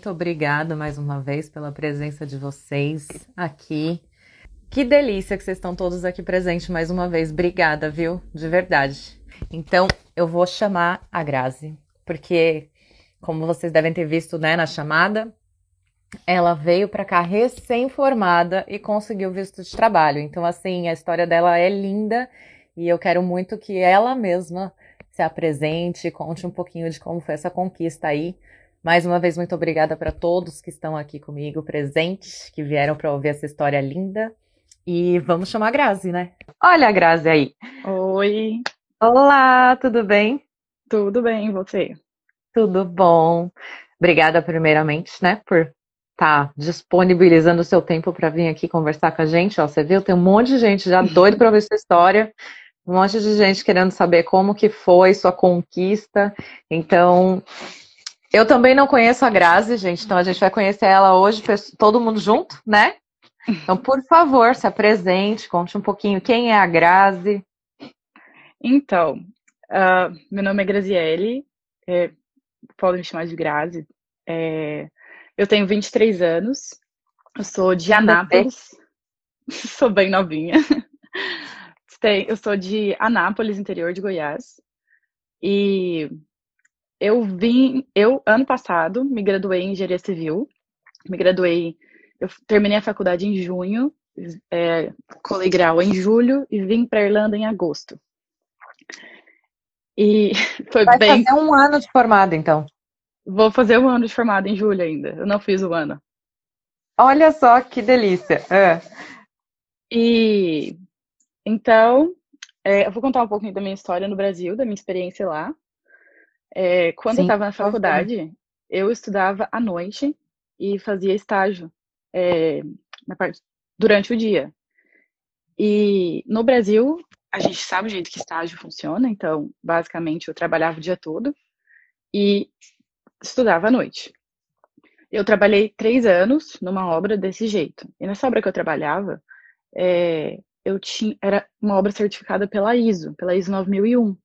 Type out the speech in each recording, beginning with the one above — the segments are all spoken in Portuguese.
muito obrigada mais uma vez pela presença de vocês aqui. Que delícia que vocês estão todos aqui presentes mais uma vez. Obrigada, viu? De verdade. Então, eu vou chamar a Grazi, porque, como vocês devem ter visto né, na chamada, ela veio para cá recém-formada e conseguiu visto de trabalho. Então, assim, a história dela é linda e eu quero muito que ela mesma se apresente, conte um pouquinho de como foi essa conquista aí. Mais uma vez, muito obrigada para todos que estão aqui comigo presentes, que vieram para ouvir essa história linda. E vamos chamar a Grazi, né? Olha a Grazi aí. Oi. Olá, tudo bem? Tudo bem, e você? Tudo bom. Obrigada, primeiramente, né, por tá disponibilizando o seu tempo para vir aqui conversar com a gente. Ó, você viu, tem um monte de gente já doido para ver sua história, um monte de gente querendo saber como que foi sua conquista. Então, eu também não conheço a Grazi, gente, então a gente vai conhecer ela hoje, todo mundo junto, né? Então, por favor, se apresente, conte um pouquinho quem é a Grazi. Então, uh, meu nome é Graziele, é, podem me chamar de Grazi. É, eu tenho 23 anos, eu sou de Anápolis, sou bem novinha. Eu sou de Anápolis, interior de Goiás. E eu vim, eu ano passado me graduei em engenharia civil. Me graduei, eu terminei a faculdade em junho, é, em julho e vim para Irlanda em agosto. E foi Vai bem. fazer um ano de formado, então. Vou fazer um ano de formado em julho ainda. Eu não fiz o ano. Olha só que delícia. É. E então, é, eu vou contar um pouquinho da minha história no Brasil, da minha experiência lá. É, quando Sim, eu estava na faculdade, eu estudava à noite e fazia estágio é, parte, durante o dia. E no Brasil, a gente sabe o jeito que estágio funciona, então, basicamente, eu trabalhava o dia todo e estudava à noite. Eu trabalhei três anos numa obra desse jeito. E nessa obra que eu trabalhava, é, eu tinha era uma obra certificada pela ISO, pela ISO 9001.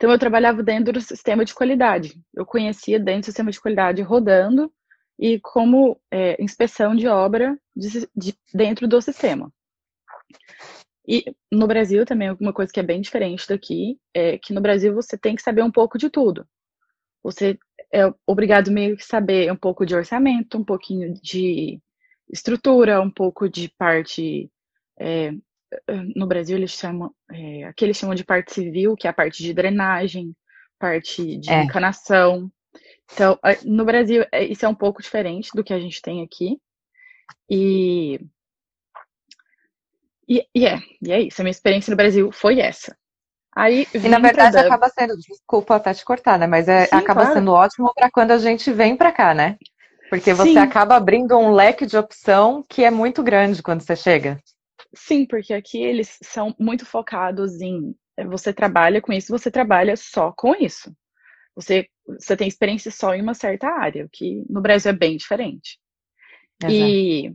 Então eu trabalhava dentro do sistema de qualidade. Eu conhecia dentro do sistema de qualidade rodando e como é, inspeção de obra de, de, dentro do sistema. E no Brasil também uma coisa que é bem diferente daqui é que no Brasil você tem que saber um pouco de tudo. Você é obrigado meio que saber um pouco de orçamento, um pouquinho de estrutura, um pouco de parte. É, no Brasil eles chamam, é, aqui eles chamam de parte civil, que é a parte de drenagem, parte de é. encanação. Então, no Brasil, é, isso é um pouco diferente do que a gente tem aqui. E, e, e é, e é isso. A minha experiência no Brasil foi essa. Aí, e na verdade acaba sendo, desculpa até te cortar, né? Mas é, Sim, acaba claro. sendo ótimo para quando a gente vem para cá, né? Porque você Sim. acaba abrindo um leque de opção que é muito grande quando você chega. Sim, porque aqui eles são muito focados em eh, você trabalha com isso, você trabalha só com isso. Você, você tem experiência só em uma certa área, o que no Brasil é bem diferente. Exato. E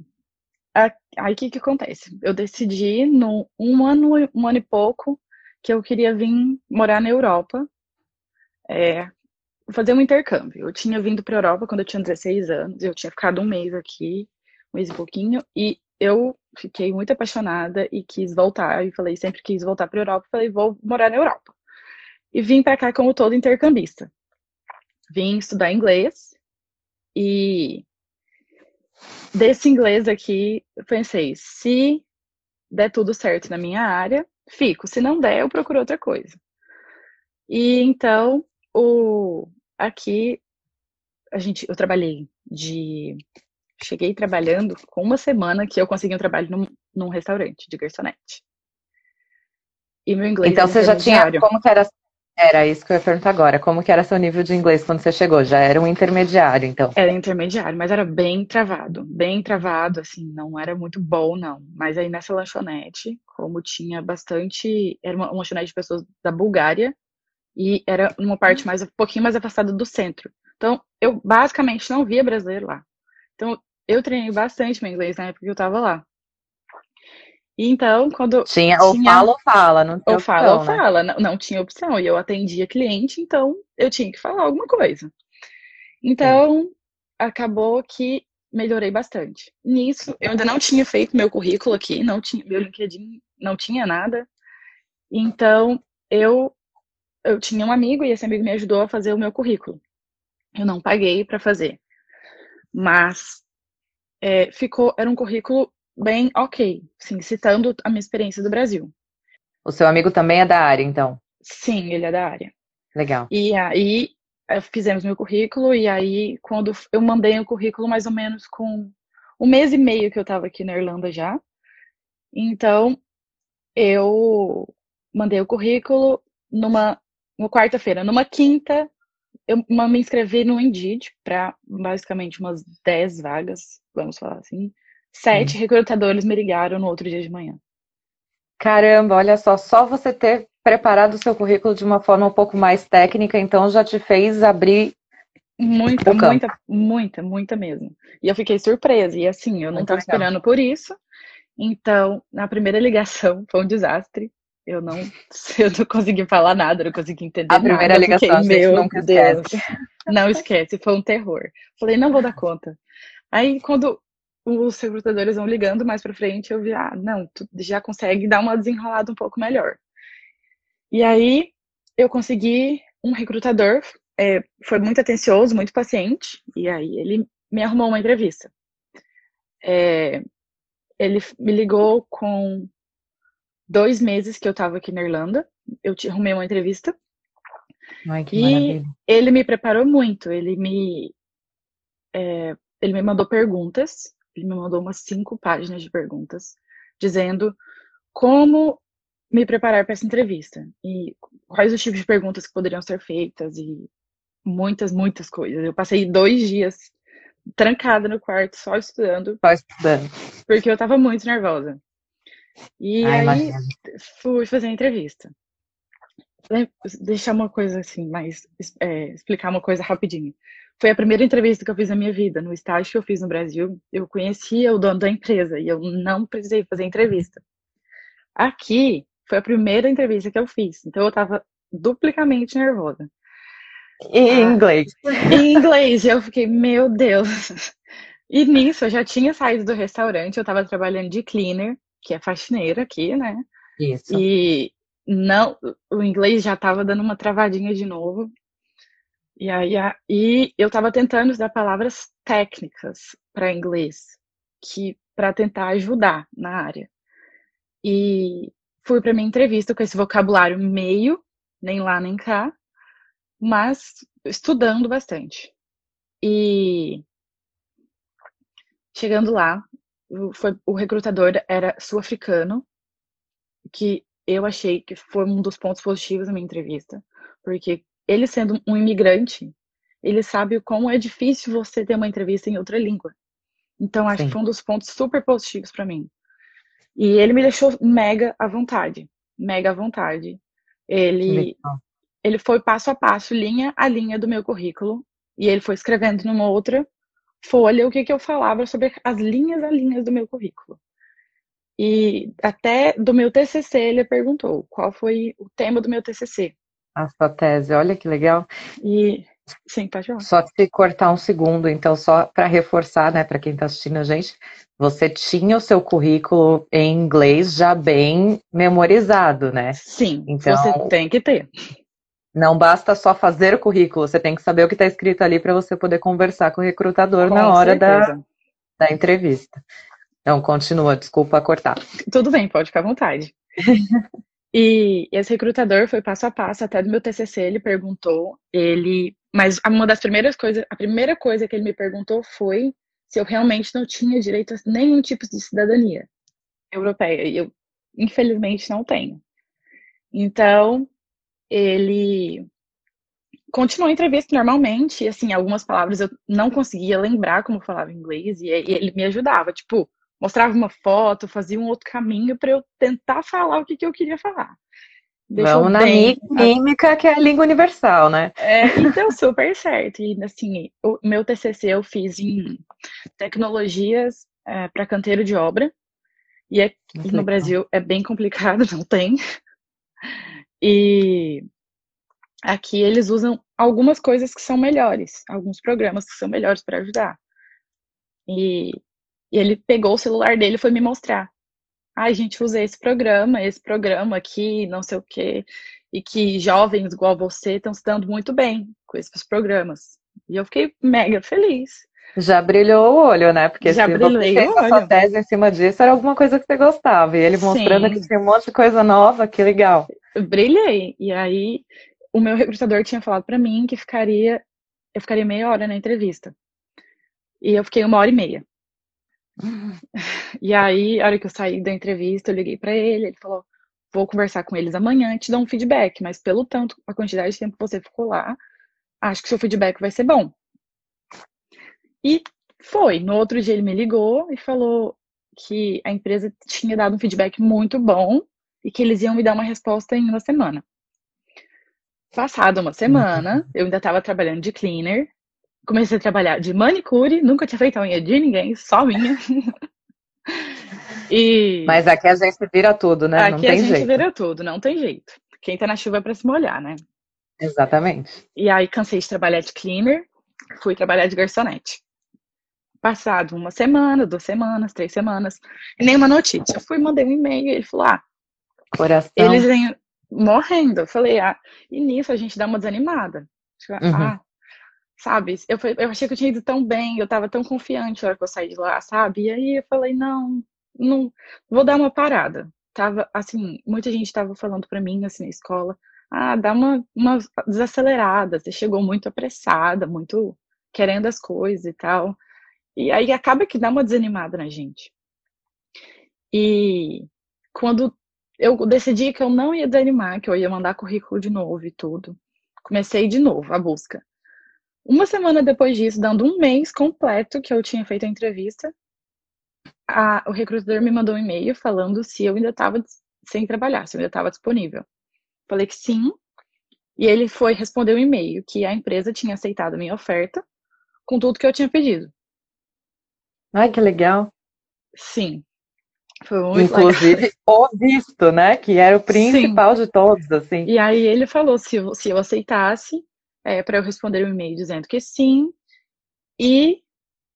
aí o que, que acontece? Eu decidi, no um ano, um ano e pouco, que eu queria vir morar na Europa, é, fazer um intercâmbio. Eu tinha vindo para a Europa quando eu tinha 16 anos, eu tinha ficado um mês aqui, um mês e pouquinho, e eu fiquei muito apaixonada e quis voltar. E falei, sempre quis voltar para a Europa. Falei, vou morar na Europa. E vim para cá como todo intercambista. Vim estudar inglês e desse inglês aqui, pensei, se der tudo certo na minha área, fico. Se não der, eu procuro outra coisa. E então, o, aqui, a gente, eu trabalhei de. Cheguei trabalhando com uma semana que eu consegui um trabalho num, num restaurante de garçonete. E meu inglês. Então você já tinha. Como que era era isso que eu ia perguntar agora. Como que era seu nível de inglês quando você chegou? Já era um intermediário, então? Era intermediário, mas era bem travado. Bem travado, assim, não era muito bom, não. Mas aí nessa lanchonete, como tinha bastante... Era uma, lanchonete de pessoas da Bulgária e era uma parte mais, um pouquinho mais afastada do centro. Então, eu basicamente não via brasileiro lá. Então, eu treinei bastante meu inglês na época que eu tava lá. Então, quando. Tinha, ou tinha... fala ou fala, não tinha Ou opção, fala ou né? fala, não, não tinha opção. E eu atendia cliente, então eu tinha que falar alguma coisa. Então, acabou que melhorei bastante. Nisso, eu ainda não tinha feito meu currículo aqui, não tinha, meu LinkedIn não tinha nada. Então, eu eu tinha um amigo e esse amigo me ajudou a fazer o meu currículo. Eu não paguei para fazer, mas é, ficou era um currículo bem ok, sim, citando a minha experiência do Brasil. O seu amigo também é da área, então? Sim, ele é da área. Legal. E aí fizemos meu currículo e aí quando eu mandei o currículo mais ou menos com um mês e meio que eu estava aqui na Irlanda já. Então eu mandei o currículo numa, numa quarta-feira, numa quinta eu me inscrevi no Indeed para basicamente umas 10 vagas, vamos falar assim. Sete hum. recrutadores me ligaram no outro dia de manhã. Caramba, olha só, só você ter preparado o seu currículo de uma forma um pouco mais técnica, então já te fez abrir muita, muita, muita, muita mesmo. E eu fiquei surpresa. E assim, eu não estava esperando por isso. Então, na primeira ligação foi um desastre. Eu não, eu não consegui falar nada, não consegui entender a primeira nada. ligação, fiquei, meu nunca Deus. Esquece. Não esquece, foi um terror. Falei, não vou dar conta. Aí, quando os recrutadores vão ligando mais para frente, eu vi, ah, não, tu já consegue dar uma desenrolada um pouco melhor. E aí eu consegui um recrutador, é, foi muito atencioso, muito paciente, e aí ele me arrumou uma entrevista. É, ele me ligou com dois meses que eu estava aqui na Irlanda, eu te arrumei uma entrevista. Ai, que e maravilha. ele me preparou muito, ele me, é, ele me mandou perguntas, ele me mandou umas cinco páginas de perguntas, dizendo como me preparar para essa entrevista e quais os tipos de perguntas que poderiam ser feitas e muitas, muitas coisas. Eu passei dois dias trancada no quarto só estudando. Só estudando. Porque eu tava muito nervosa. E Ai, aí imagina. fui fazer a entrevista. Deixar uma coisa assim, mais é, explicar uma coisa rapidinho. Foi a primeira entrevista que eu fiz na minha vida. No estágio que eu fiz no Brasil, eu conhecia o dono da empresa e eu não precisei fazer entrevista. Aqui, foi a primeira entrevista que eu fiz, então eu tava duplicamente nervosa. Em ah, inglês. Em inglês, eu fiquei, meu Deus. E nisso, eu já tinha saído do restaurante, eu tava trabalhando de cleaner, que é faxineira aqui, né? Isso. E não, o inglês já tava dando uma travadinha de novo. E aí, a, e eu tava tentando usar palavras técnicas para inglês, que para tentar ajudar na área. E fui para minha entrevista com esse vocabulário meio, nem lá nem cá, mas estudando bastante. E chegando lá, foi, o recrutador era sul-africano, que eu achei que foi um dos pontos positivos da minha entrevista, porque ele sendo um imigrante, ele sabe como é difícil você ter uma entrevista em outra língua. Então acho Sim. que foi um dos pontos super positivos para mim. E ele me deixou mega à vontade, mega à vontade. Ele, ele foi passo a passo, linha a linha do meu currículo, e ele foi escrevendo numa outra folha o que, que eu falava sobre as linhas a linhas do meu currículo. E até do meu TCC ele perguntou qual foi o tema do meu TCC. A sua tese, olha que legal. E sim, pode falar. Só te cortar um segundo, então só para reforçar, né, para quem está assistindo a gente, você tinha o seu currículo em inglês já bem memorizado, né? Sim, então, você tem que ter. Não basta só fazer o currículo, você tem que saber o que está escrito ali para você poder conversar com o recrutador com na hora da, da entrevista. Então, continua, desculpa cortar. Tudo bem, pode ficar à vontade. e esse recrutador foi passo a passo, até do meu TCC ele perguntou, ele... Mas uma das primeiras coisas, a primeira coisa que ele me perguntou foi se eu realmente não tinha direito a nenhum tipo de cidadania europeia. E eu, infelizmente, não tenho. Então, ele continuou a entrevista normalmente, e assim, algumas palavras eu não conseguia lembrar como falava inglês, e, e ele me ajudava, tipo, mostrava uma foto, fazia um outro caminho para eu tentar falar o que, que eu queria falar. Deixou Vamos bem, na mímica, que é a língua universal, né? É, então, super certo. E, assim, o meu TCC eu fiz em tecnologias é, para canteiro de obra. E aqui no Brasil é bem complicado, não tem. E aqui eles usam algumas coisas que são melhores, alguns programas que são melhores para ajudar. E, e, ele pegou o celular dele e foi me mostrar. Ai, ah, gente, usa esse programa, esse programa aqui, não sei o quê, e que jovens igual você estão se dando muito bem com esses programas. E eu fiquei mega feliz. Já brilhou o olho, né? Porque Já se você fez a sua tese em cima disso, era alguma coisa que você gostava. E ele mostrando Sim. que tinha um monte de coisa nova, que legal. Brilhei. E aí, o meu recrutador tinha falado para mim que ficaria, eu ficaria meia hora na entrevista. E eu fiquei uma hora e meia. E aí, a hora que eu saí da entrevista, eu liguei para ele, ele falou: "Vou conversar com eles amanhã te dar um feedback, mas pelo tanto, a quantidade de tempo que você ficou lá, acho que seu feedback vai ser bom". E foi. No outro dia ele me ligou e falou que a empresa tinha dado um feedback muito bom e que eles iam me dar uma resposta em uma semana. Passada uma semana, uhum. eu ainda estava trabalhando de cleaner, comecei a trabalhar de manicure, nunca tinha feito a unha de ninguém, só minha. e... Mas aqui a gente vira tudo, né? Aqui não tem a gente jeito. vira tudo, não tem jeito. Quem tá na chuva é pra se molhar, né? Exatamente. E aí cansei de trabalhar de cleaner, fui trabalhar de garçonete. Passado uma semana, duas semanas, três semanas, e nenhuma notícia. Eu fui, mandei um e-mail, ele falou, ah, Coração. eles vêm morrendo. Eu falei, ah, e nisso a gente dá uma desanimada. Tipo, uhum. Ah, sabe? Eu, eu achei que eu tinha ido tão bem, eu tava tão confiante na hora que eu saí de lá, sabe? E aí eu falei, não, não, vou dar uma parada. Tava, assim, muita gente tava falando pra mim, assim, na escola, ah, dá uma, uma desacelerada, você chegou muito apressada, muito querendo as coisas e tal. E aí acaba que dá uma desanimada na gente. E quando eu decidi que eu não ia desanimar, que eu ia mandar currículo de novo e tudo, comecei de novo a busca. Uma semana depois disso, dando um mês completo que eu tinha feito a entrevista, a, o recrutador me mandou um e-mail falando se eu ainda estava sem trabalhar, se eu ainda estava disponível. Falei que sim, e ele foi responder o um e-mail que a empresa tinha aceitado a minha oferta com tudo que eu tinha pedido. Ai, que legal. Sim. Foi muito Inclusive, legal. o visto, né? Que era o principal Sim. de todos, assim. E aí ele falou se, se eu aceitasse, é, para eu responder um e-mail dizendo que sim, e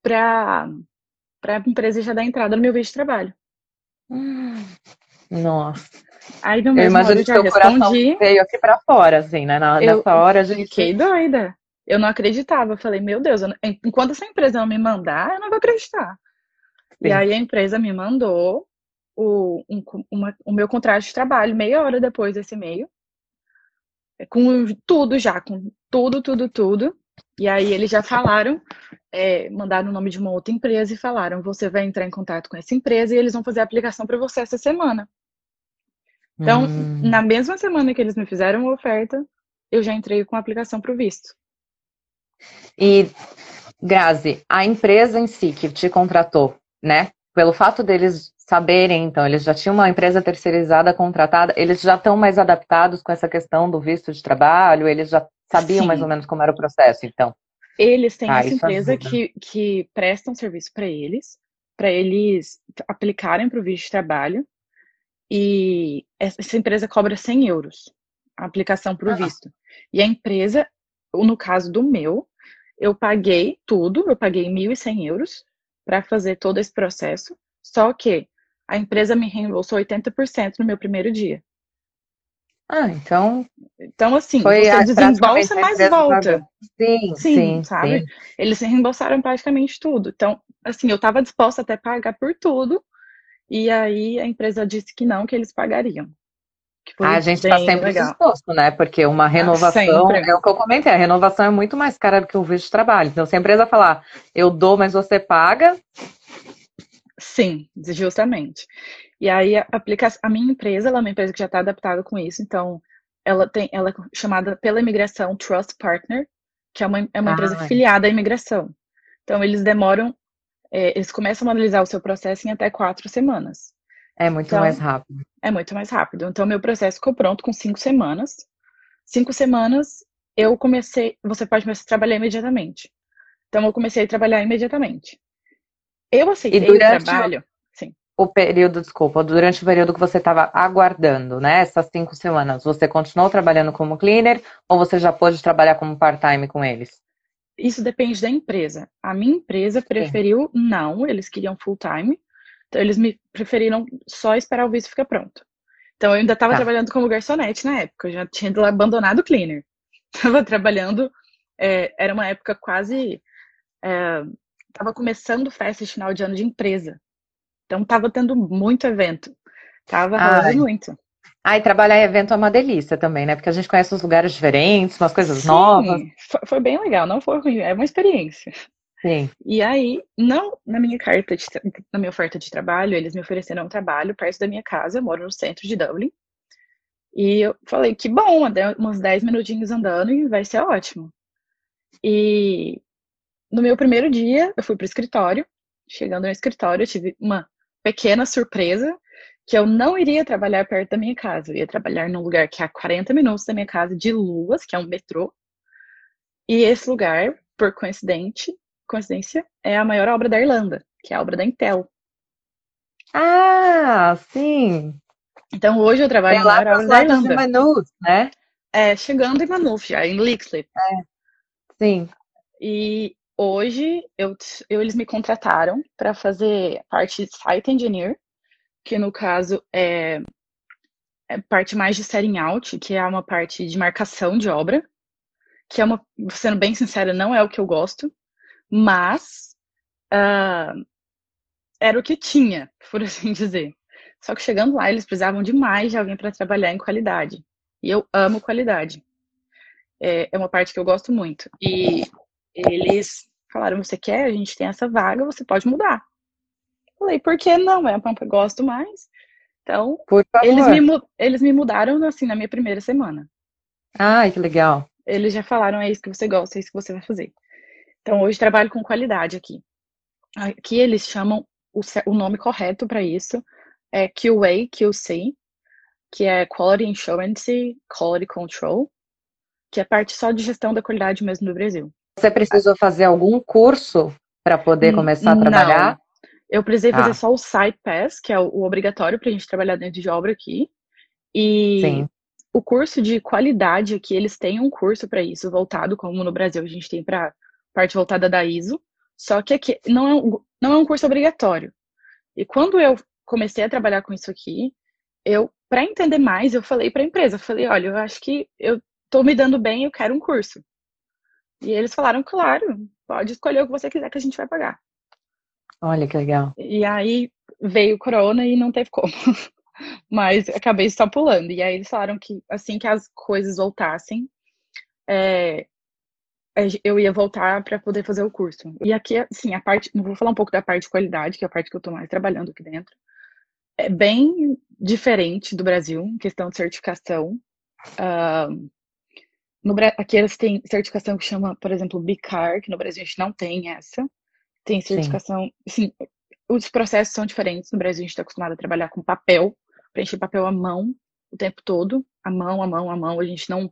para a empresa já dar entrada no meu visto de trabalho. Hum, nossa. Aí no mesmo eu imagino que seu respondi, veio aqui para fora, assim, né? Na, eu nessa hora a gente. Fiquei doida. Eu não acreditava. Eu falei, meu Deus, não... enquanto essa empresa não me mandar, eu não vou acreditar. Sim. E aí a empresa me mandou o, um, uma, o meu contrato de trabalho meia hora depois desse e-mail. É, com tudo já, com tudo, tudo, tudo. E aí eles já falaram, é, mandaram o nome de uma outra empresa e falaram: você vai entrar em contato com essa empresa e eles vão fazer a aplicação para você essa semana. Então, hum. na mesma semana que eles me fizeram a oferta, eu já entrei com a aplicação para o visto. E, Grazi, a empresa em si que te contratou, né? Pelo fato deles saberem, então, eles já tinham uma empresa terceirizada contratada, eles já estão mais adaptados com essa questão do visto de trabalho, eles já sabiam Sim. mais ou menos como era o processo, então. Eles têm ah, essa empresa que, que presta um serviço para eles, para eles aplicarem para o visto de trabalho, e essa empresa cobra 100 euros a aplicação para o ah. visto. E a empresa, no caso do meu, eu paguei tudo, eu paguei 1.100 euros para fazer todo esse processo, só que a empresa me reembolsou 80% no meu primeiro dia. Ah, então. Então, assim, você desembolsa, mas volta. Sim, sim, sim sabe? Sim. Eles reembolsaram praticamente tudo. Então, assim, eu estava disposta até a pagar por tudo. E aí a empresa disse que não, que eles pagariam. a gente está sempre legal. disposto, né? Porque uma ah, renovação, é o que eu comentei, a renovação é muito mais cara do que o visto de trabalho. Então, se a empresa falar, eu dou, mas você paga, Sim, justamente. E aí a, aplicação, a minha empresa, ela é uma empresa que já está adaptada com isso, então ela tem, ela é chamada pela imigração Trust Partner, que é uma, é uma ah, empresa é. filiada à imigração. Então eles demoram, é, eles começam a analisar o seu processo em até quatro semanas. É muito então, mais rápido. É muito mais rápido. Então meu processo ficou pronto com cinco semanas. Cinco semanas eu comecei, você pode começar a trabalhar imediatamente. Então eu comecei a trabalhar imediatamente. Eu aceitei durante, o trabalho. Sim. o período, desculpa, durante o período que você estava aguardando, né? Essas cinco semanas, você continuou trabalhando como cleaner ou você já pôde trabalhar como part-time com eles? Isso depende da empresa. A minha empresa preferiu Sim. não, eles queriam full-time. Então, eles me preferiram só esperar o visto ficar pronto. Então, eu ainda estava tá. trabalhando como garçonete na época. Eu já tinha abandonado o cleaner. Estava trabalhando. É, era uma época quase. Estava começando festa de final de ano de empresa. Então tava tendo muito evento. Tava rolando muito. Ah, e trabalhar em evento é uma delícia também, né? Porque a gente conhece uns lugares diferentes, umas coisas Sim, novas. Foi, foi bem legal, não foi ruim, é uma experiência. Sim. E aí, não na minha carta, de, na minha oferta de trabalho, eles me ofereceram um trabalho perto da minha casa, eu moro no centro de Dublin. E eu falei, que bom, uns 10 minutinhos andando e vai ser ótimo. E no meu primeiro dia, eu fui pro escritório. Chegando no escritório, eu tive uma pequena surpresa que eu não iria trabalhar perto da minha casa. Eu ia trabalhar num lugar que é a 40 minutos da minha casa, de Luas, que é um metrô. E esse lugar, por coincidente, coincidência, é a maior obra da Irlanda, que é a obra da Intel. Ah, sim. Então hoje eu trabalho é na maior obra da Irlanda. Maynooth, né? É, chegando em Maynooth já, em Leixlip. É. Sim. E hoje eu, eu, eles me contrataram para fazer parte de site engineer, que no caso é, é, parte mais de setting out, que é uma parte de marcação de obra, que é uma, sendo bem sincera, não é o que eu gosto, mas uh, era o que tinha, por assim dizer. Só que chegando lá, eles precisavam demais de alguém para trabalhar em qualidade. E eu amo qualidade. É, é uma parte que eu gosto muito. E eles Falaram, você quer? A gente tem essa vaga, você pode mudar. Falei, por que não? É uma gosto mais. Então, eles me, eles me mudaram assim na minha primeira semana. Ai, que legal. Eles já falaram, é isso que você gosta, é isso que você vai fazer. Então, hoje trabalho com qualidade aqui. Aqui eles chamam o, o nome correto para isso é QA, QC, que é Quality Insurance, Quality Control, que é parte só de gestão da qualidade mesmo no Brasil. Você precisou fazer algum curso para poder começar a trabalhar? Não. Eu precisei fazer ah. só o Site Pass, que é o, obrigatório para a gente trabalhar dentro de obra aqui. E Sim. o curso de qualidade aqui, eles têm um curso para isso, voltado, como no Brasil a gente tem para parte voltada da ISO. Só que aqui não é, um, não é um curso obrigatório. E quando eu comecei a trabalhar com isso aqui, eu, para entender mais, eu falei para a empresa, eu falei, olha, eu acho que eu estou me dando bem, eu quero um curso. E eles falaram, claro, pode escolher o que você quiser que a gente vai pagar. Olha que legal. E aí veio o corona e não teve como. Mas acabei só pulando. E aí eles falaram que assim que as coisas voltassem, é, eu ia voltar para poder fazer o curso. E aqui, assim, a parte, não vou falar um pouco da parte de qualidade, que é a parte que eu estou mais trabalhando aqui dentro. É bem diferente do Brasil, em questão de certificação. Uh, no, aqui eles têm certificação que chama, por exemplo, BICAR, que no Brasil a gente não tem essa. Tem certificação. Sim. Assim, os processos são diferentes. No Brasil a gente está acostumado a trabalhar com papel, preencher papel à mão o tempo todo. À mão, à mão, à mão. A gente não.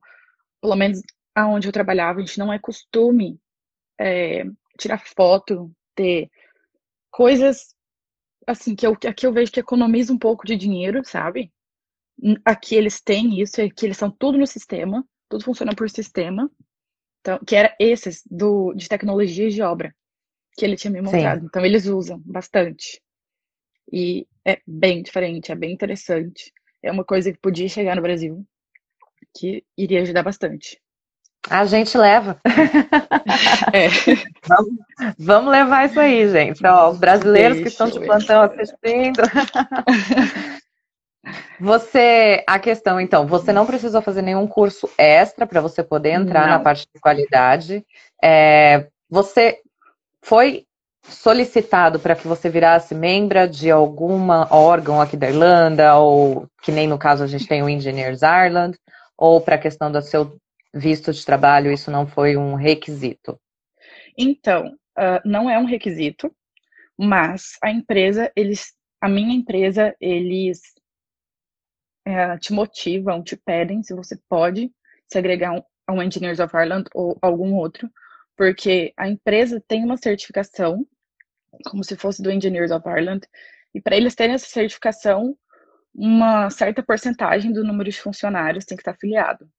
Pelo menos aonde eu trabalhava, a gente não é costume é, tirar foto, ter coisas assim que eu, aqui eu vejo que economiza um pouco de dinheiro, sabe? Aqui eles têm isso, aqui eles são tudo no sistema tudo funciona por sistema. Então, que era esses do, de tecnologias de obra que ele tinha me mostrado. Sim. Então, eles usam bastante. E é bem diferente, é bem interessante. É uma coisa que podia chegar no Brasil, que iria ajudar bastante. A gente leva. É. Vamos, vamos, levar isso aí, gente. Ó, os brasileiros Deixa que estão de plantão assistindo. Você, a questão, então, você não precisou fazer nenhum curso extra para você poder entrar não. na parte de qualidade. É, você foi solicitado para que você virasse membro de alguma órgão aqui da Irlanda, ou que nem no caso a gente tem o Engineers Ireland, ou para a questão do seu visto de trabalho, isso não foi um requisito? Então, uh, não é um requisito, mas a empresa, eles, a minha empresa, eles é, te motivam, te pedem se você pode se agregar um, a um Engineers of Ireland ou algum outro, porque a empresa tem uma certificação, como se fosse do Engineers of Ireland, E para eles terem essa certificação, uma certa porcentagem do número de funcionários tem que estar afiliado.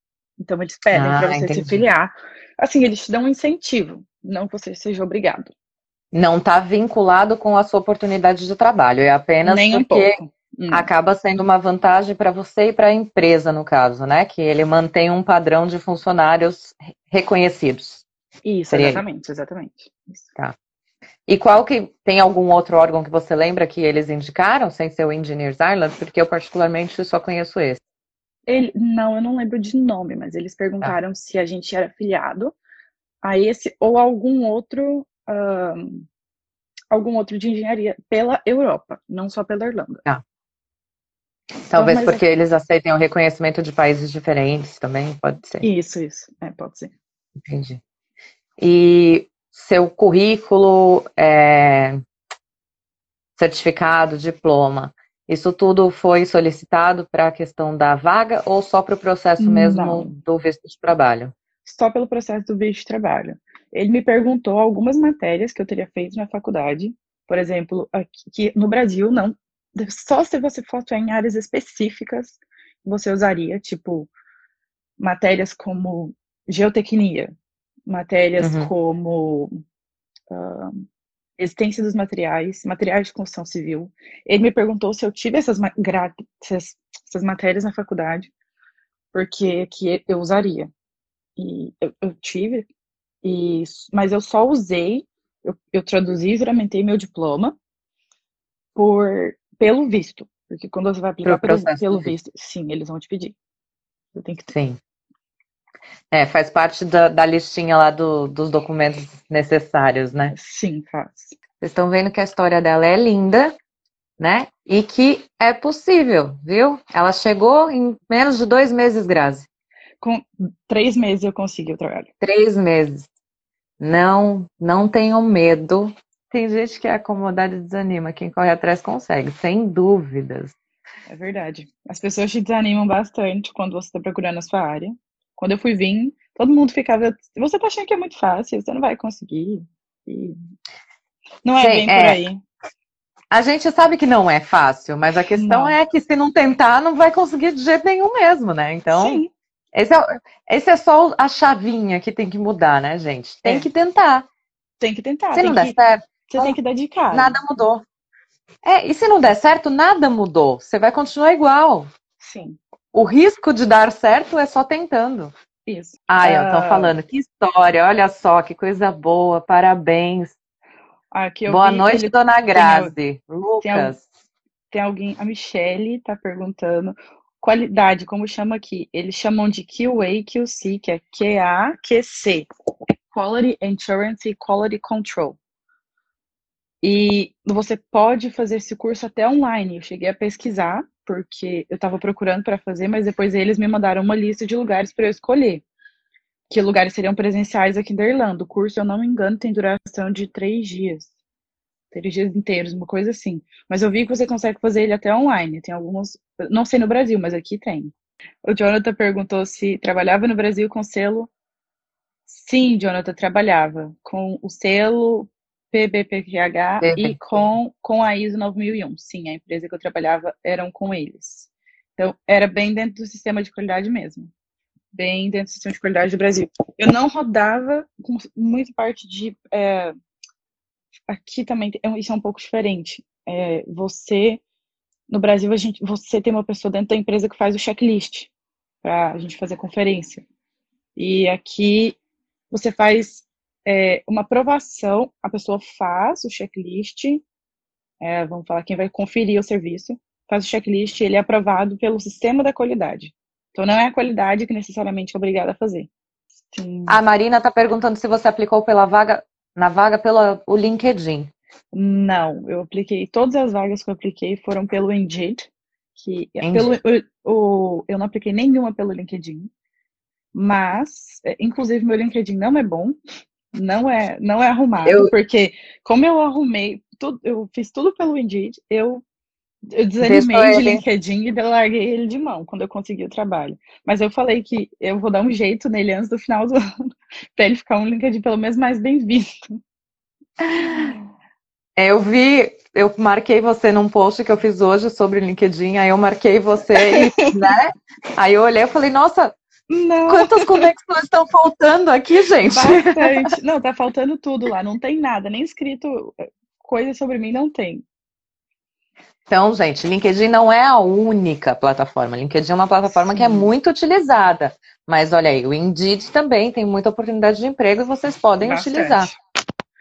Então eles pedem ah, para você entendi. se filiar. Assim, eles te dão um incentivo, não que você seja obrigado. Não está vinculado com a sua oportunidade de trabalho, é apenas Nem porque um hum. acaba sendo uma vantagem para você e para a empresa, no caso, né? Que ele mantém um padrão de funcionários reconhecidos. Isso, Seria exatamente, ele. exatamente. Isso. Tá. E qual que tem algum outro órgão que você lembra que eles indicaram, sem ser o Engineers Ireland? Porque eu particularmente só conheço esse. Ele, não, eu não lembro de nome, mas eles perguntaram ah. se a gente era afiliado a esse ou algum outro um, algum outro de engenharia pela Europa, não só pela Irlanda. Ah. Talvez então, porque é... eles aceitem o reconhecimento de países diferentes também, pode ser. Isso, isso, é, pode ser. Entendi. E seu currículo, é, certificado, diploma, isso tudo foi solicitado para a questão da vaga ou só para o processo mesmo Não. do visto de trabalho? Só pelo processo do visto de trabalho. Ele me perguntou algumas matérias que eu teria feito na faculdade, por exemplo, aqui, que no Brasil não, só se você for atuar em áreas específicas você usaria, tipo matérias como geotecnia, matérias uhum. como uh, existência dos materiais, materiais de construção civil. Ele me perguntou se eu tive essas, essas, essas matérias na faculdade, porque que eu usaria. E eu, eu tive, e, mas eu só usei, eu, eu traduzi e juramentei meu diploma por, pelo visto. Porque quando você vai aplicar pelo, pelo visto, sim, eles vão te pedir. Eu tenho que Sim. É, faz parte da, da listinha lá do, dos documentos necessários, né? Sim, faz. Vocês estão vendo que a história dela é linda, né? E que é possível, viu? Ela chegou em menos de dois meses, Grazi. Com três meses eu consegui o trabalho. Três meses. Não, não tenham medo. Tem gente que a acomodada desanima. Quem corre atrás consegue, sem dúvidas. É verdade. As pessoas te desanimam bastante quando você está procurando a sua área. Quando eu fui vir, todo mundo ficava. Você tá achando que é muito fácil, você não vai conseguir. E... Não é Sim, bem é. por aí. A gente sabe que não é fácil, mas a questão não. é que se não tentar, não vai conseguir de jeito nenhum mesmo, né? Então, Sim. Esse, é, esse é só a chavinha que tem que mudar, né, gente? Tem é. que tentar. Tem que tentar. Se não der certo, você tem que dar de cara. Nada mudou. É, e se não der certo, nada mudou. Você vai continuar igual. Sim. O risco de dar certo é só tentando. Isso. Ai, uh... estão falando, que história, olha só, que coisa boa, parabéns. Aqui Boa noite, ele... dona Grazi. Tem, Lucas. Tem, alguém, a Michelle tá perguntando qualidade, como chama aqui? Eles chamam de QA, QC, que é QA, QC. Quality Assurance e Quality Control. E você pode fazer esse curso até online. Eu cheguei a pesquisar porque eu estava procurando para fazer, mas depois eles me mandaram uma lista de lugares para eu escolher. Que lugares seriam presenciais aqui da Irlanda. O curso, se eu não me engano, tem duração de três dias. Três dias inteiros, uma coisa assim. Mas eu vi que você consegue fazer ele até online. Tem alguns. Não sei no Brasil, mas aqui tem. O Jonathan perguntou se trabalhava no Brasil com selo. Sim, Jonathan, trabalhava com o selo PBPQH e com, com a ISO 9001. Sim, a empresa que eu trabalhava eram com eles. Então, era bem dentro do sistema de qualidade mesmo. Bem dentro do sistema de qualidade do Brasil. Eu não rodava com muita parte de. É, aqui também, é isso é um pouco diferente. É, você, no Brasil, a gente, você tem uma pessoa dentro da empresa que faz o checklist para a gente fazer conferência. E aqui você faz é, uma aprovação, a pessoa faz o checklist, é, vamos falar quem vai conferir o serviço, faz o checklist, ele é aprovado pelo sistema da qualidade. Então não é a qualidade que necessariamente é obrigada a fazer. Sim. A Marina está perguntando se você aplicou pela vaga, na vaga pelo o LinkedIn. Não, eu apliquei, todas as vagas que eu apliquei foram pelo Indeed, que Indeed. pelo o, o, eu não apliquei nenhuma pelo LinkedIn, mas é, inclusive meu LinkedIn não é bom, não é, não é arrumado, eu... porque como eu arrumei, tudo, eu fiz tudo pelo Indeed, eu, eu desanimei de LinkedIn e larguei ele de mão quando eu consegui o trabalho. Mas eu falei que eu vou dar um jeito nele antes do final do ano, para ele ficar um LinkedIn pelo menos mais bem visto. É, eu vi, eu marquei você num post que eu fiz hoje sobre o LinkedIn, aí eu marquei você e, né? Aí eu olhei e falei, nossa, não. Quantas conexões estão faltando aqui, gente? Bastante. Não, tá faltando tudo lá. Não tem nada, nem escrito eh, coisa sobre mim, não tem. Então, gente, LinkedIn não é a única plataforma. LinkedIn é uma plataforma Sim. que é muito utilizada. Mas olha aí, o Indeed também tem muita oportunidade de emprego e vocês podem Bastante. utilizar.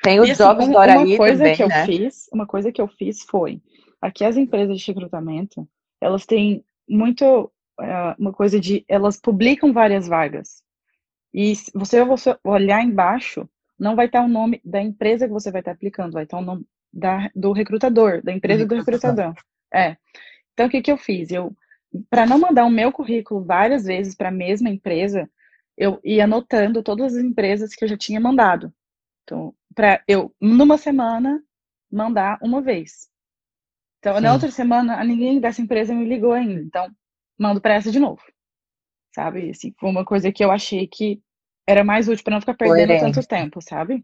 Tem os assim, jobs do Araí uma coisa também, que eu né? fiz, Uma coisa que eu fiz foi, aqui as empresas de recrutamento, elas têm muito uma coisa de elas publicam várias vagas. E se você, você olhar embaixo, não vai estar o nome da empresa que você vai estar aplicando, vai estar o nome da, do recrutador, da empresa do recrutador. É. Então, o que, que eu fiz? Eu, para não mandar o meu currículo várias vezes para a mesma empresa, eu ia anotando todas as empresas que eu já tinha mandado. Então, para eu, numa semana, mandar uma vez. Então, Sim. na outra semana, ninguém dessa empresa me ligou ainda. Então, mando para essa de novo. Sabe? Assim, foi uma coisa que eu achei que era mais útil para não ficar perdendo Coerente. tanto tempo, sabe?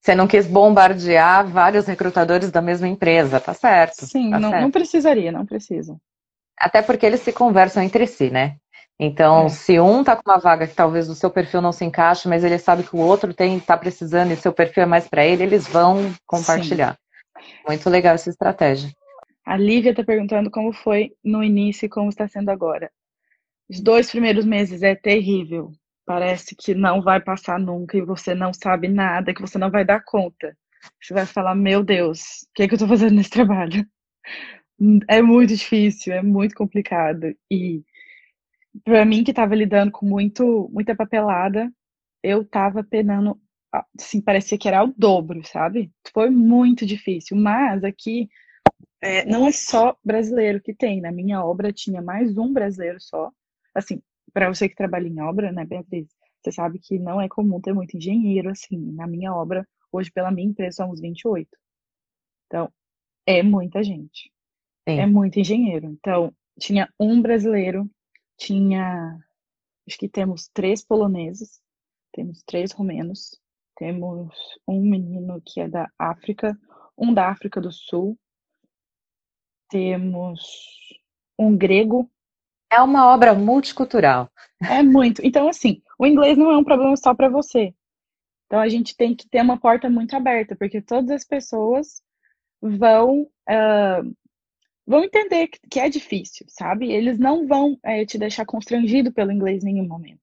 Você não quis bombardear vários recrutadores da mesma empresa, tá certo. Sim, tá não, certo. não precisaria, não precisa. Até porque eles se conversam entre si, né? Então, é. se um tá com uma vaga que talvez o seu perfil não se encaixe, mas ele sabe que o outro tem tá precisando e seu perfil é mais para ele, eles vão compartilhar. Sim. Muito legal essa estratégia. A Lívia está perguntando como foi no início e como está sendo agora. Os dois primeiros meses é terrível. Parece que não vai passar nunca e você não sabe nada, que você não vai dar conta. Você vai falar, meu Deus, o que, é que eu estou fazendo nesse trabalho? É muito difícil, é muito complicado. E para mim que estava lidando com muito, muita papelada, eu estava penando, assim, parecia que era o dobro, sabe? Foi muito difícil. Mas aqui é, não é só brasileiro que tem. Na minha obra tinha mais um brasileiro só. Assim, para você que trabalha em obra, né, Beatriz? Você sabe que não é comum ter muito engenheiro, assim. Na minha obra, hoje, pela minha empresa, somos 28. Então, é muita gente. Sim. É muito engenheiro. Então, tinha um brasileiro, tinha. Acho que temos três poloneses, temos três romenos, temos um menino que é da África, um da África do Sul, temos um grego. É uma obra multicultural. É muito. Então, assim, o inglês não é um problema só para você. Então, a gente tem que ter uma porta muito aberta, porque todas as pessoas vão uh, vão entender que é difícil, sabe? Eles não vão é, te deixar constrangido pelo inglês em nenhum momento.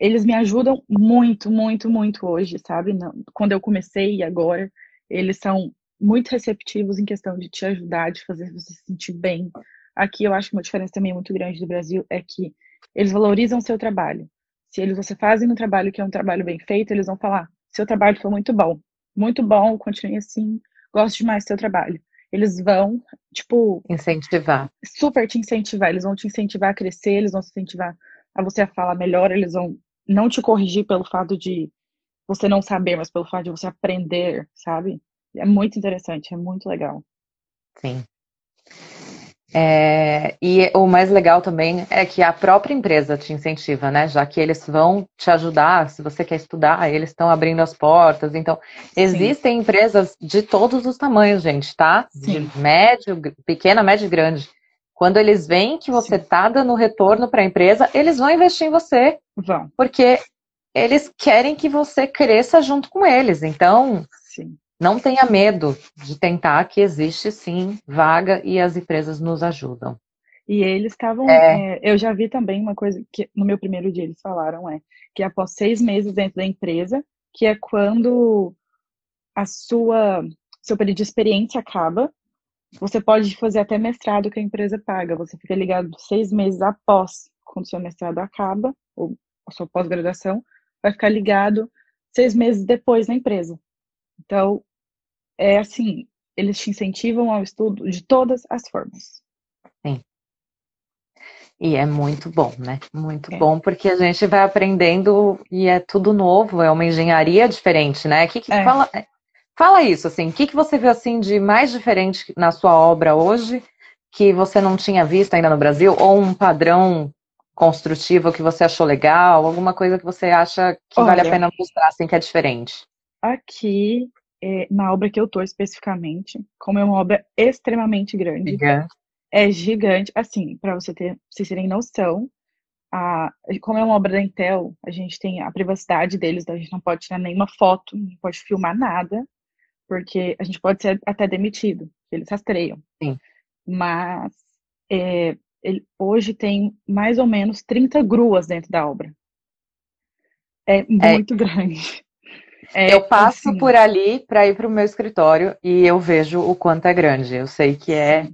Eles me ajudam muito, muito, muito hoje, sabe? Quando eu comecei e agora, eles são muito receptivos em questão de te ajudar, de fazer você se sentir bem. Aqui eu acho que uma diferença também muito grande do Brasil é que eles valorizam o seu trabalho. Se eles você fazem um trabalho que é um trabalho bem feito, eles vão falar: seu trabalho foi muito bom, muito bom, continue assim, gosto demais do seu trabalho. Eles vão, tipo, incentivar. Super te incentivar, eles vão te incentivar a crescer, eles vão te incentivar a você a falar melhor, eles vão não te corrigir pelo fato de você não saber, mas pelo fato de você aprender, sabe? É muito interessante, é muito legal. Sim. É, e o mais legal também é que a própria empresa te incentiva, né? Já que eles vão te ajudar, se você quer estudar, eles estão abrindo as portas. Então, Sim. existem empresas de todos os tamanhos, gente, tá? Sim. De médio, pequena, médio e grande. Quando eles veem que você Sim. tá dando retorno para a empresa, eles vão investir em você. Vão. Porque eles querem que você cresça junto com eles. Então, Sim. Não tenha medo de tentar, que existe sim vaga e as empresas nos ajudam. E eles estavam. É... É, eu já vi também uma coisa que no meu primeiro dia eles falaram é que após seis meses dentro da empresa, que é quando a sua seu período de experiência acaba, você pode fazer até mestrado que a empresa paga. Você fica ligado seis meses após quando seu mestrado acaba ou a sua pós-graduação, vai ficar ligado seis meses depois na empresa. Então, é assim, eles te incentivam ao estudo de todas as formas. Sim. E é muito bom, né? Muito é. bom, porque a gente vai aprendendo e é tudo novo, é uma engenharia diferente, né? Que, que é. fala, fala isso, assim, o que, que você viu assim de mais diferente na sua obra hoje que você não tinha visto ainda no Brasil? Ou um padrão construtivo que você achou legal? Alguma coisa que você acha que Olha, vale a pena mostrar, assim, que é diferente? Aqui é, na obra que eu tô especificamente, como é uma obra extremamente grande. Gigante. É gigante. Assim, para você ter, vocês terem noção, a, como é uma obra da Intel, a gente tem a privacidade deles, a gente não pode tirar nenhuma foto, não pode filmar nada, porque a gente pode ser até demitido, eles rastreiam. Sim. Mas é, ele, hoje tem mais ou menos 30 gruas dentro da obra. É muito é, grande. É, eu passo assim, por ali para ir para o meu escritório e eu vejo o quanto é grande. Eu sei que é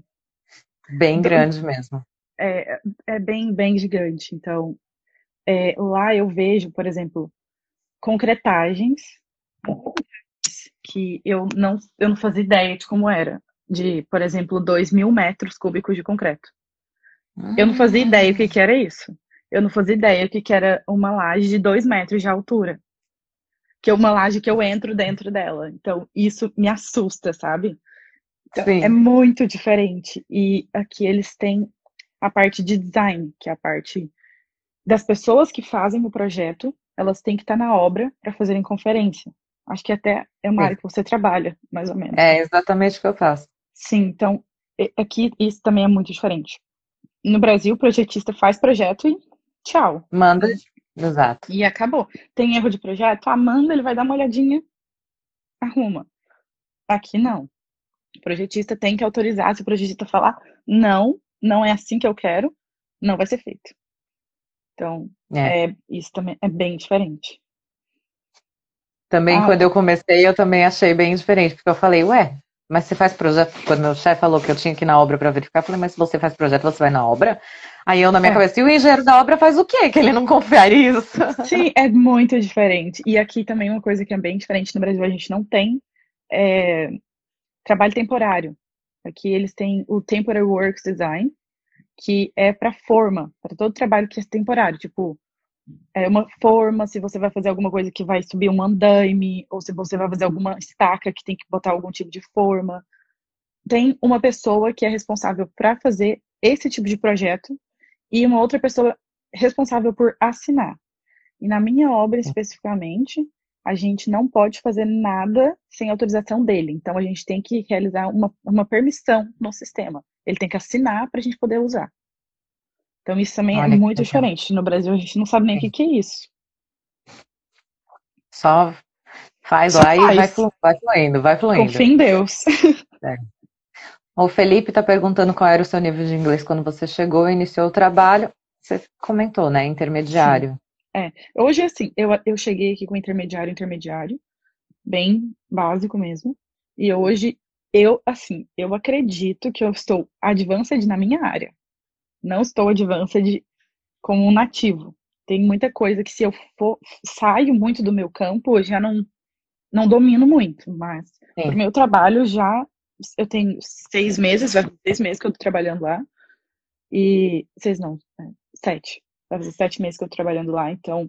bem então, grande mesmo. É, é bem, bem gigante. Então, é, lá eu vejo, por exemplo, concretagens que eu não, eu não fazia ideia de como era. De, por exemplo, 2 mil metros cúbicos de concreto. Eu não fazia ideia o que, que era isso. Eu não fazia ideia o que, que era uma laje de 2 metros de altura. Que é uma laje que eu entro dentro dela. Então, isso me assusta, sabe? Então, é muito diferente. E aqui eles têm a parte de design, que é a parte das pessoas que fazem o projeto, elas têm que estar na obra para fazerem conferência. Acho que até é uma área que você trabalha, mais ou menos. É exatamente o que eu faço. Sim, então aqui isso também é muito diferente. No Brasil, o projetista faz projeto e tchau. Manda, exato. E acabou. Tem erro de projeto? Ah, manda, ele vai dar uma olhadinha, arruma. Aqui não. O projetista tem que autorizar. Se o projetista falar, não, não é assim que eu quero, não vai ser feito. Então, é. é isso também é bem diferente. Também, ah, quando eu comecei, eu também achei bem diferente, porque eu falei, ué, mas você faz projeto? Quando meu chefe falou que eu tinha que ir na obra para verificar, eu falei, mas se você faz projeto, você vai na obra? Aí eu, na minha é. cabeça, e o engenheiro da obra faz o quê? Que ele não confere isso? Sim, é muito diferente. E aqui também uma coisa que é bem diferente no Brasil, a gente não tem é, trabalho temporário. Aqui eles têm o Temporary Works Design, que é para forma, para todo trabalho que é temporário, tipo, é uma forma, se você vai fazer alguma coisa que vai subir um andaime, ou se você vai fazer alguma estaca que tem que botar algum tipo de forma. Tem uma pessoa que é responsável para fazer esse tipo de projeto e uma outra pessoa responsável por assinar. E na minha obra especificamente, a gente não pode fazer nada sem autorização dele. Então a gente tem que realizar uma, uma permissão no sistema. Ele tem que assinar para a gente poder usar. Então isso também é Olha é muito diferente. No Brasil a gente não sabe nem o que, que é isso. Só faz Só lá faz. e vai, flu vai fluindo, vai fluindo. Confia em Deus. É. O Felipe está perguntando qual era o seu nível de inglês quando você chegou e iniciou o trabalho. Você comentou, né? Intermediário. Sim. É. Hoje, assim, eu, eu cheguei aqui com intermediário, intermediário, bem básico mesmo. E hoje, eu, assim, eu acredito que eu estou advanced na minha área não estou advanced como um nativo. Tem muita coisa que se eu for, saio muito do meu campo, eu já não, não domino muito, mas o meu trabalho já, eu tenho seis meses, vai fazer seis meses que eu estou trabalhando lá, e seis não, é, sete, vai fazer sete meses que eu estou trabalhando lá, então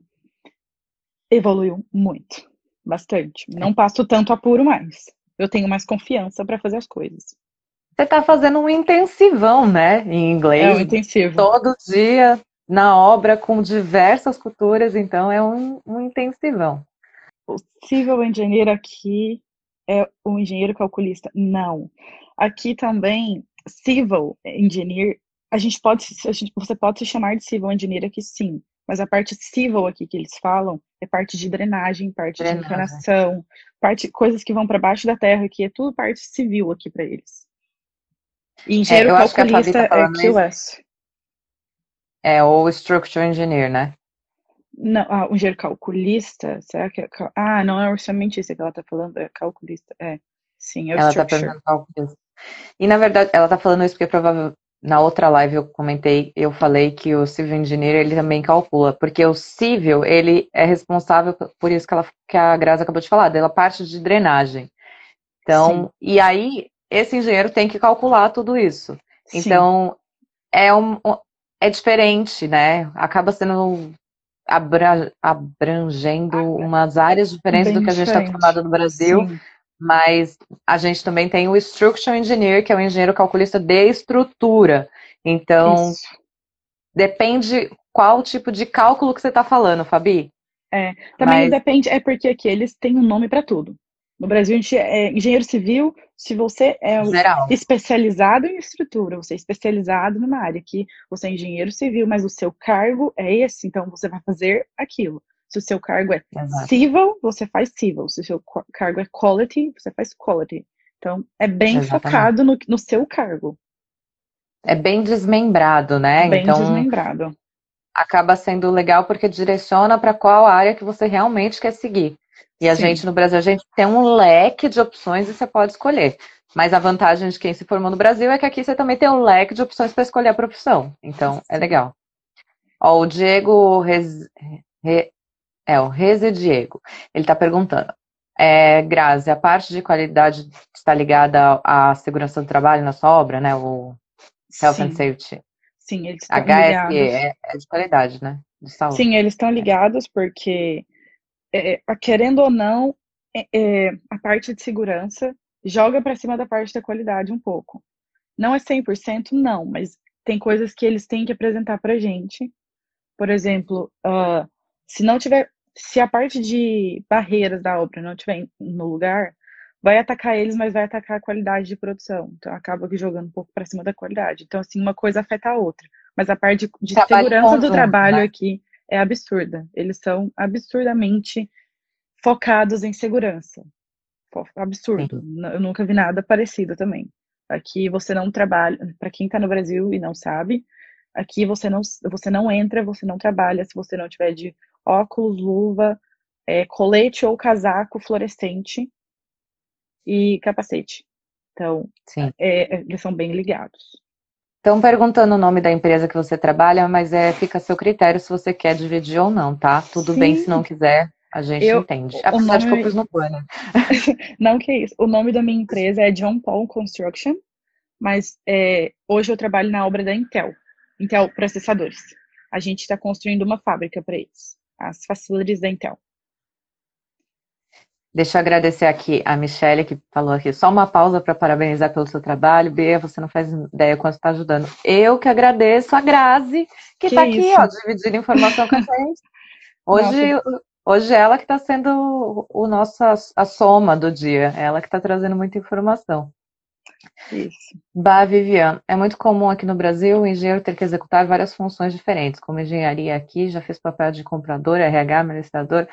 evoluiu muito, bastante. Não passo tanto apuro mais, eu tenho mais confiança para fazer as coisas. Você está fazendo um intensivão, né? Em inglês. É um intensivo. Todo dia na obra com diversas culturas, então é um, um intensivão. O civil engineer aqui é o engenheiro calculista? Não. Aqui também, civil engineer, a gente pode, a gente, você pode se chamar de civil engineer aqui sim, mas a parte civil aqui que eles falam é parte de drenagem, parte drenagem. de encanação, parte coisas que vão para baixo da terra, que é tudo parte civil aqui para eles. Engenheiro é, calculista tá é QS. É, ou Structural Engineer, né? Não, ah, o engenheiro calculista, será que é... Ah, não é orçamento isso que ela tá falando, é calculista, é. Sim, é o ela tá perguntando calculista. E, na verdade, ela tá falando isso porque provavelmente na outra live eu comentei, eu falei que o civil engineer ele também calcula, porque o civil ele é responsável por isso que, ela, que a Graça acabou de falar, dela parte de drenagem. Então, Sim. e aí esse engenheiro tem que calcular tudo isso. Sim. Então, é, um, é diferente, né? Acaba sendo abra, abrangendo ah, umas áreas diferentes do que a gente está acostumado no Brasil. Sim. Mas a gente também tem o Structural Engineer, que é o engenheiro calculista de estrutura. Então, Isso. depende qual tipo de cálculo que você está falando, Fabi. É, também Mas... depende, é porque aqui eles têm um nome para tudo. No Brasil, a gente é engenheiro civil, se você é Geral. especializado em estrutura, você é especializado numa área que você é engenheiro civil, mas o seu cargo é esse, então você vai fazer aquilo. Se o seu cargo é Exato. civil, você faz civil. Se o seu cargo é quality, você faz quality. Então, é bem Exatamente. focado no, no seu cargo. É bem desmembrado, né? Bem então desmembrado. acaba sendo legal porque direciona para qual área que você realmente quer seguir. E a Sim. gente no Brasil, a gente tem um leque de opções e você pode escolher. Mas a vantagem de quem se formou no Brasil é que aqui você também tem um leque de opções para escolher a profissão. Então, é legal. Ó, o Diego Rez... Re- é o Reze Diego. Ele está perguntando. É, Grazi, a parte de qualidade está ligada à segurança do trabalho na sua obra, né? O Health and Sim, Safety. sim, eles estão HSE ligados. é, é de qualidade, né? De saúde. Sim, eles estão ligados porque, é, é, querendo ou não, é, é, a parte de segurança joga para cima da parte da qualidade um pouco. Não é 100%, não, mas tem coisas que eles têm que apresentar para gente. Por exemplo, ah, se não tiver, se a parte de barreiras da obra não tiver no lugar, vai atacar eles, mas vai atacar a qualidade de produção. Então acaba que jogando um pouco para cima da qualidade. Então assim, uma coisa afeta a outra. Mas a parte de, de segurança do trabalho né? aqui é absurda. Eles são absurdamente focados em segurança. Absurdo. N- Eu nunca vi nada parecido também. Aqui você não trabalha, para quem está no Brasil e não sabe, aqui você não, você não entra, você não trabalha se você não tiver de óculos, luva, é, colete ou casaco fluorescente e capacete. Então, Sim. é, é, eles são bem ligados. Estão perguntando o nome da empresa que você trabalha, mas é, fica a seu critério se você quer dividir ou não, tá? Tudo bem se Sim. não quiser, a gente Eu- entende. Apesar de nome- pus no banner. Não que isso. O nome da minha empresa é John Paul Construction, mas é, hoje eu trabalho na obra da Intel, Intel Processadores. A gente está construindo uma fábrica para eles, as facilities da Intel. Deixa eu agradecer aqui a Michelle, que falou aqui, só uma pausa para parabenizar pelo seu trabalho. Bia, você não faz ideia quanto está ajudando. Eu que agradeço a Grazi, que está aqui, ó, dividindo informação com a gente. Hoje, hoje ela que está sendo o, o nosso, a soma do dia, ela que está trazendo muita informação. Isso. Bah, Vivian, é muito comum aqui no Brasil o engenheiro ter que executar várias funções diferentes, como engenharia aqui, já fez papel de comprador, RH, administrador.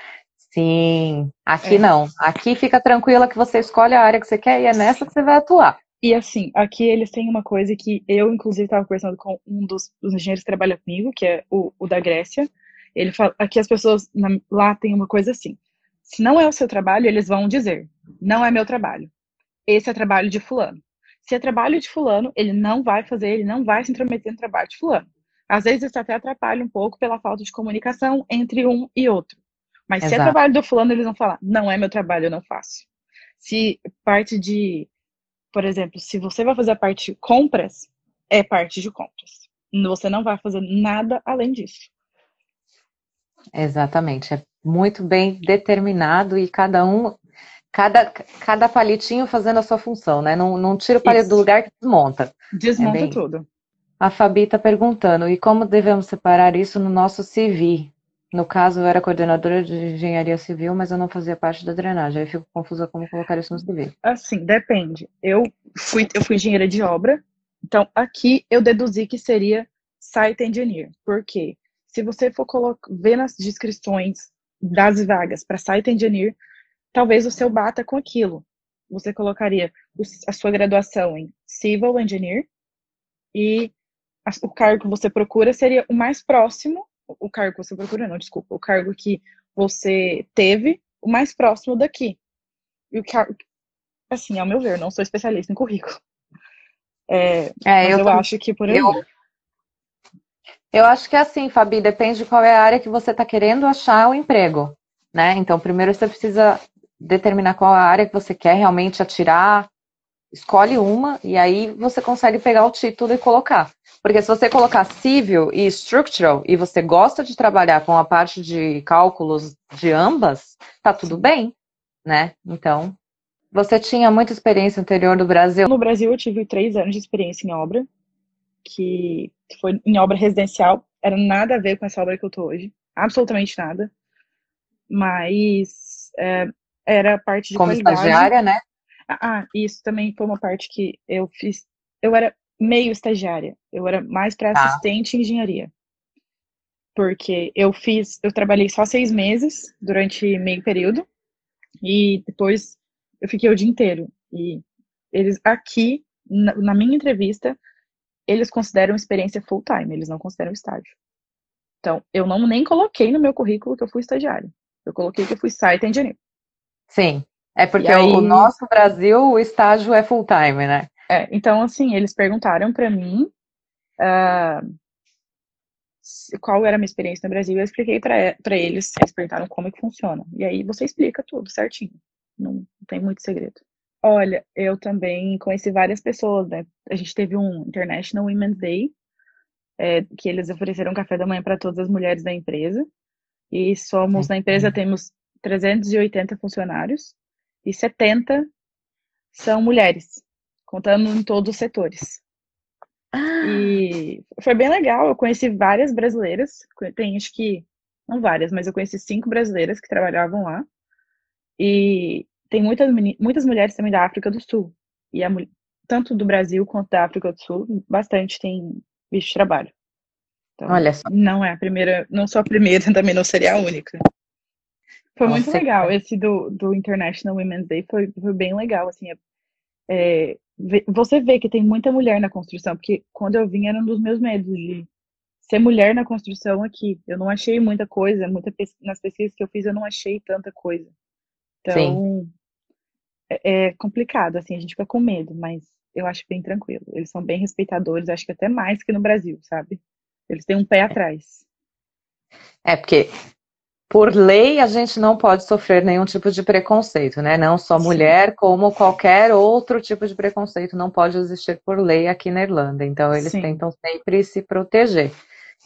Sim, aqui É. não. Aqui fica tranquila que você escolhe a área que você quer e é nessa que você vai atuar. E assim, aqui eles têm uma coisa que eu, inclusive, estava conversando com um dos, dos engenheiros que trabalha comigo, que é o, o da Grécia. Ele fala, aqui as pessoas na- lá têm uma coisa assim: se não é o seu trabalho, eles vão dizer, não é meu trabalho. Esse é trabalho de fulano. Se é trabalho de fulano, ele não vai fazer, ele não vai se intrometer no trabalho de fulano. Às vezes isso até atrapalha um pouco pela falta de comunicação entre um e outro. Mas se é Exato. trabalho do fulano, eles vão falar, não é meu trabalho, eu não faço. Se parte de por exemplo, se você vai fazer a parte de compras, é parte de compras. Você não vai fazer nada além disso. Exatamente, é muito bem determinado e cada um, cada, cada palitinho fazendo a sua função, né? Não, não tira o palito Isso. do lugar que desmonta. Desmonta É bem- tudo. A Fabi está perguntando, e como devemos separar isso no nosso CV? No caso, eu era coordenadora de engenharia civil, mas eu não fazia parte da drenagem. Aí fico confusa como colocar isso no CV. Assim, depende. Eu fui, eu fui engenheira de obra, então aqui eu deduzi que seria site engineer. Por quê? Se você for ver nas descrições das vagas para site engineer, talvez o seu bata com aquilo. Você colocaria a sua graduação em civil engineer e o cargo que você procura seria o mais próximo, o cargo que você procura, não, desculpa, o cargo que você teve, o mais próximo daqui. E o cargo, assim, ao meu ver, não sou especialista em currículo. É, É, eu, eu, acho que por aí. eu, eu acho que é assim, Fabi, depende de qual é a área que você está querendo achar o emprego, né? Então, primeiro você precisa determinar qual é a área que você quer realmente atirar, escolhe uma e aí você consegue pegar o título e colocar. Porque se você colocar civil e structural e você gosta de trabalhar com a parte de cálculos de ambas, tá tudo bem, né? Então, você tinha muita experiência anterior do Brasil. No Brasil, eu tive três anos de experiência em obra, que foi em obra residencial. Era nada a ver com essa obra que eu tô hoje. Absolutamente nada. Mas é, era parte de Como qualidade. estagiária, né? Ah, isso também foi uma parte que eu fiz. Eu era meio estagiária. Eu era mais para Tá. assistente em engenharia. Porque eu fiz, eu trabalhei só seis meses durante meio período e depois eu fiquei o dia inteiro. E eles aqui, na, na minha entrevista, eles consideram experiência full time, eles não consideram estágio. Então, eu não nem coloquei no meu currículo que eu fui estagiário. Eu coloquei que eu fui site engineer. Sim. É porque aí- o nosso Brasil, o estágio é full time, né? É, então, assim, eles perguntaram pra mim se- qual era a minha experiência no Brasil. Eu expliquei pra pra eles, eles perguntaram como é que funciona. E aí você explica tudo certinho. Não, não tem muito segredo. Olha, eu também conheci várias pessoas, né? A gente teve um International Women's Day, é, que eles ofereceram café da manhã para todas as mulheres da empresa. E somos, na empresa temos 380 funcionários e 70 são mulheres, contando em todos os setores. E foi bem legal. Eu conheci várias brasileiras. Tem acho que, não várias, mas eu conheci cinco brasileiras que trabalhavam lá. E tem muitas, muitas mulheres também da África do Sul. E a, tanto do Brasil quanto da África do Sul, bastante tem visto de trabalho. Então, Olha só. não é a primeira, não sou a primeira, também não seria a única. Foi muito Nossa, legal. cara. Esse do, do International Women's Day foi, foi bem legal, assim. é- é, você vê que tem muita mulher na construção, porque quando eu vim era um dos meus medos de ser mulher na construção aqui. Eu não achei muita coisa, muita pes- nas pesquisas que eu fiz eu não achei tanta coisa. Então, é, é complicado, assim, a gente fica com medo, mas eu acho bem tranquilo. Eles são bem respeitadores, acho que até mais que no Brasil, sabe? Eles têm um pé atrás. É porque, por lei, a gente não pode sofrer nenhum tipo de preconceito, né? Não só mulher, como qualquer outro tipo de preconceito não pode existir por lei aqui na Irlanda. Então, eles Sim. tentam sempre se proteger.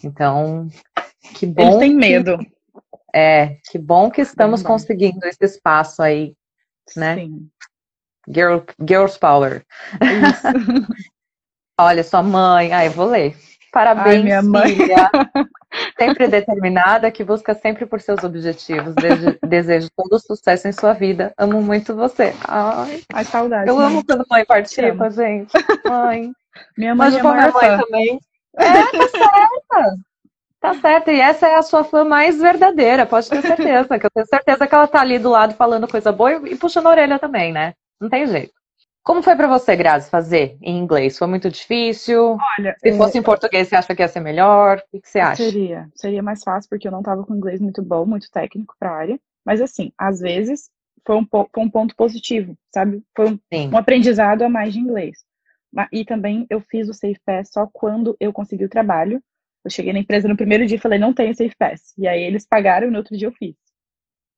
Então, que Eles bom têm que- medo. é, que bom que estamos bom. conseguindo esse espaço aí, né? Sim. Girl, Girls Power. Olha, sua mãe, ai, eu vou ler. Parabéns, Ai, minha mãe. filha. Sempre determinada, que busca sempre por seus objetivos. Desejo, desejo todo sucesso em sua vida. Amo muito você. Ai, Ai, saudade. eu mãe. amo quando mãe participa, gente. Mãe. Minha mãe Mas é minha maior mãe também. É, tá certa. Tá certa. E essa é a sua fã mais verdadeira, pode ter certeza. Que eu tenho certeza que ela tá ali do lado falando coisa boa e, e puxando a orelha também, né? Não tem jeito. Como foi pra você, Grazi, fazer em inglês? Foi muito difícil? Olha, Se é, fosse em português, você acha que ia ser melhor? O que você acha? seria, seria mais fácil porque eu não tava com inglês muito bom, muito técnico pra área. Mas assim, às vezes foi um, foi um ponto positivo, sabe? Foi um, um aprendizado a mais de inglês. E também eu fiz o Safe Pass só quando eu consegui o trabalho. Eu cheguei na empresa no primeiro dia e falei, não tenho Safe Pass. E aí eles pagaram e no outro dia eu fiz.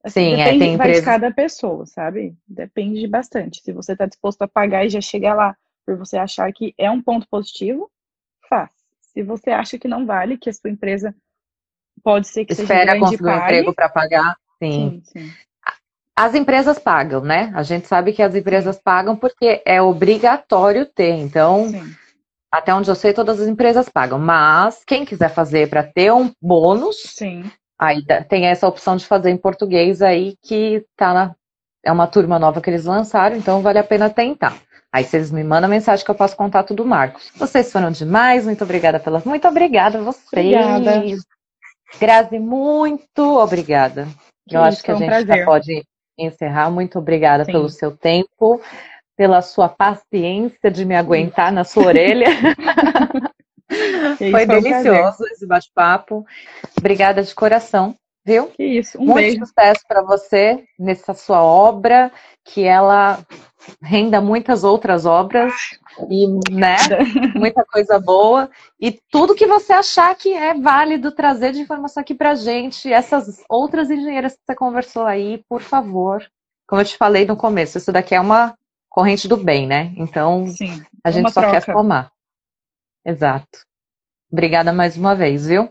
Sim, é, depende, tem vai de cada pessoa, sabe? Depende de bastante. Se você tá disposto a pagar e já chegar lá por você achar que é um ponto positivo, faz. Se você acha que não vale, que a sua empresa pode ser que seja Espera grande e conseguir um emprego para pagar. Sim. sim, sim. As empresas pagam, né? A gente sabe que as empresas pagam porque é obrigatório ter. Então, sim. até onde eu sei, todas as empresas pagam. Mas quem quiser fazer para ter um bônus, Sim. Aí dá- tem essa opção de fazer em português aí que tá na é uma turma nova que eles lançaram, então vale a pena tentar. Aí vocês me mandam mensagem que eu passo contato do Marcos. Vocês foram demais, muito obrigada pela. Muito obrigada a vocês. Obrigada. Grazi, muito obrigada. Eu acho isso, que a um gente já pode encerrar. Muito obrigada Sim. pelo seu tempo, pela sua paciência de me aguentar na sua orelha. Foi um prazer. delicioso esse bate-papo. Obrigada de coração, viu? Que isso. Um Muito beijo. sucesso para você nessa sua obra, que ela renda muitas outras obras e, né, muita coisa boa e tudo que você achar que é válido trazer de informação aqui pra gente, essas outras engenheiras que você conversou aí, por favor. Como eu te falei no começo, isso daqui é uma corrente do bem, né? Então, Sim. a gente só quer troca. Exato. Obrigada mais uma vez, viu?